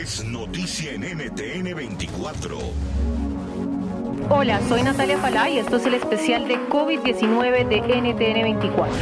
es noticia en NTN 24. Hola, soy Natalia Falá y esto es el especial de COVID-19 de NTN 24.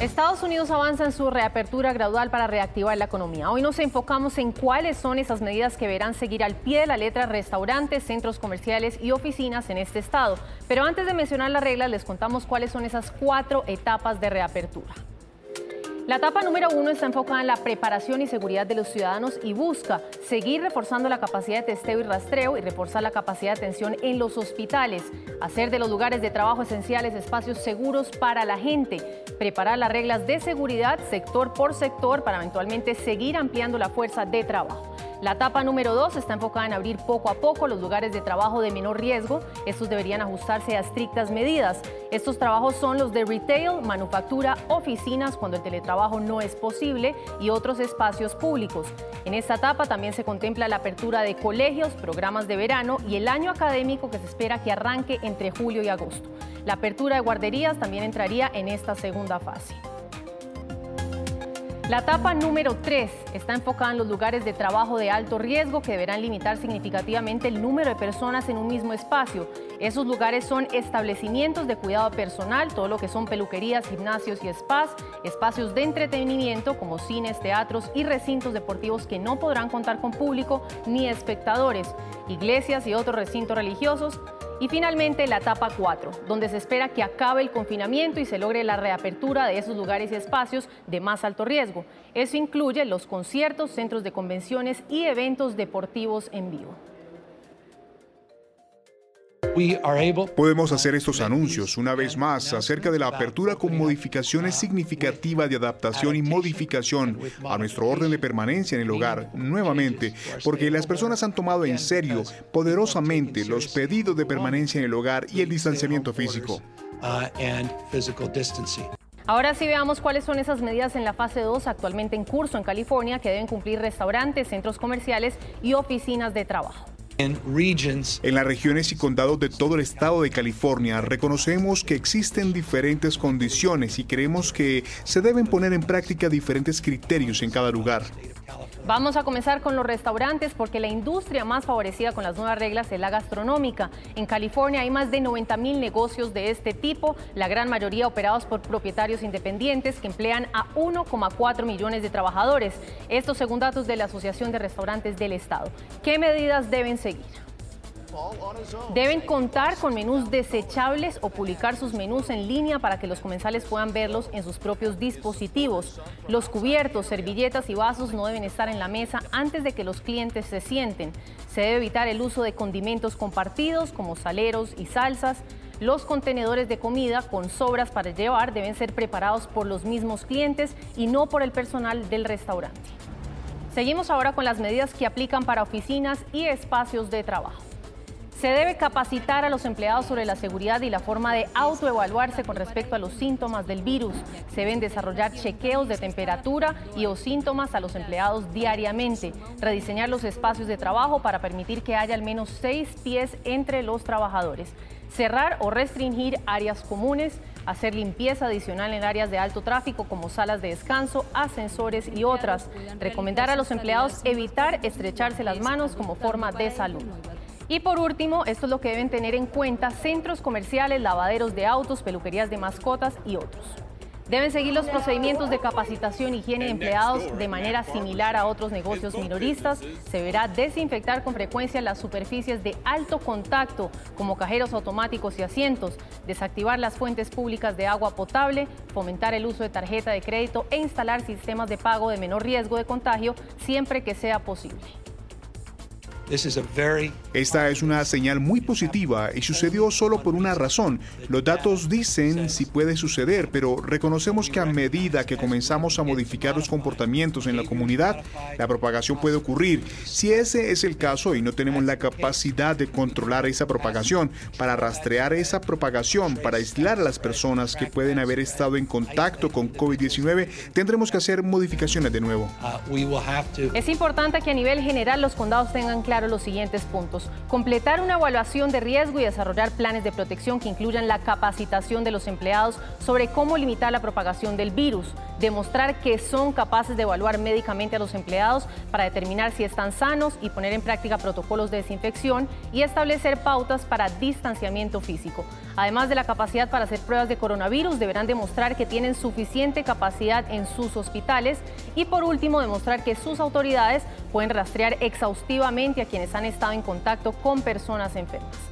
Estados Unidos avanza en su reapertura gradual para reactivar la economía. Hoy nos enfocamos en cuáles son esas medidas que verán seguir al pie de la letra restaurantes, centros comerciales y oficinas en este estado. Pero antes de mencionar las reglas, les contamos cuáles son esas cuatro etapas de reapertura. La etapa número uno está enfocada en la preparación y seguridad de los ciudadanos y busca seguir reforzando la capacidad de testeo y rastreo y reforzar la capacidad de atención en los hospitales, hacer de los lugares de trabajo esenciales espacios seguros para la gente, preparar las reglas de seguridad sector por sector para eventualmente seguir ampliando la fuerza de trabajo. La etapa número dos está enfocada en abrir poco a poco los lugares de trabajo de menor riesgo. Estos deberían ajustarse a estrictas medidas. Estos trabajos son los de retail, manufactura, oficinas cuando el teletrabajo no es posible y otros espacios públicos. En esta etapa también se contempla la apertura de colegios, programas de verano y el año académico que se espera que arranque entre julio y agosto. La apertura de guarderías también entraría en esta segunda fase. La etapa número 3 está enfocada en los lugares de trabajo de alto riesgo que deberán limitar significativamente el número de personas en un mismo espacio. Esos lugares son establecimientos de cuidado personal, todo lo que son peluquerías, gimnasios y spas, espacios de entretenimiento como cines, teatros y recintos deportivos que no podrán contar con público ni espectadores, iglesias y otros recintos religiosos, y finalmente la etapa 4, donde se espera que acabe el confinamiento y se logre la reapertura de esos lugares y espacios de más alto riesgo. Eso incluye los conciertos, centros de convenciones y eventos deportivos en vivo. Podemos hacer estos anuncios una vez más acerca de la apertura con modificaciones significativas de adaptación y modificación a nuestro orden de permanencia en el hogar nuevamente, porque las personas han tomado en serio poderosamente los pedidos de permanencia en el hogar y el distanciamiento físico. Ahora sí veamos cuáles son esas medidas en la fase 2 actualmente en curso en California que deben cumplir restaurantes, centros comerciales y oficinas de trabajo. En las regiones y condados de todo el estado de California reconocemos que existen diferentes condiciones y creemos que se deben poner en práctica diferentes criterios en cada lugar. Vamos a comenzar con los restaurantes porque la industria más favorecida con las nuevas reglas es la gastronómica. En California hay más de 90 mil negocios de este tipo, la gran mayoría operados por propietarios independientes que emplean a 1,4 millones de trabajadores. Esto según datos de la Asociación de Restaurantes del Estado. ¿Qué medidas deben seguir? Deben contar con menús desechables o publicar sus menús en línea para que los comensales puedan verlos en sus propios dispositivos. Los cubiertos, servilletas y vasos no deben estar en la mesa antes de que los clientes se sienten. Se debe evitar el uso de condimentos compartidos como saleros y salsas. Los contenedores de comida con sobras para llevar deben ser preparados por los mismos clientes y no por el personal del restaurante. Seguimos ahora con las medidas que aplican para oficinas y espacios de trabajo. Se debe capacitar a los empleados sobre la seguridad y la forma de autoevaluarse con respecto a los síntomas del virus. Se deben desarrollar chequeos de temperatura y o síntomas a los empleados diariamente. Rediseñar los espacios de trabajo para permitir que haya al menos seis pies entre los trabajadores. Cerrar o restringir áreas comunes, hacer limpieza adicional en áreas de alto tráfico como salas de descanso, ascensores y otras. Recomendar a los empleados evitar estrecharse las manos como forma de salud. Y por último, esto es lo que deben tener en cuenta centros comerciales, lavaderos de autos, peluquerías de mascotas y otros. Deben seguir los procedimientos de capacitación, higiene de empleados de manera similar a otros negocios minoristas. Se deberá desinfectar con frecuencia las superficies de alto contacto, como cajeros automáticos y asientos, desactivar las fuentes públicas de agua potable, fomentar el uso de tarjeta de crédito e instalar sistemas de pago de menor riesgo de contagio siempre que sea posible. Esta es una señal muy positiva y sucedió solo por una razón. Los datos dicen si puede suceder, pero reconocemos que a medida que comenzamos a modificar los comportamientos en la comunidad, la propagación puede ocurrir. Si ese es el caso y no tenemos la capacidad de controlar esa propagación, para rastrear esa propagación, para aislar a las personas que pueden haber estado en contacto con COVID-19, tendremos que hacer modificaciones de nuevo. Uh, es importante que a nivel general los condados tengan claro los siguientes puntos. Completar una evaluación de riesgo y desarrollar planes de protección que incluyan la capacitación de los empleados sobre cómo limitar la propagación del virus. Demostrar que son capaces de evaluar médicamente a los empleados para determinar si están sanos y poner en práctica protocolos de desinfección y establecer pautas para distanciamiento físico. Además de la capacidad para hacer pruebas de coronavirus, deberán demostrar que tienen suficiente capacidad en sus hospitales y por último demostrar que sus autoridades pueden rastrear exhaustivamente a quienes han estado en contacto con personas enfermas.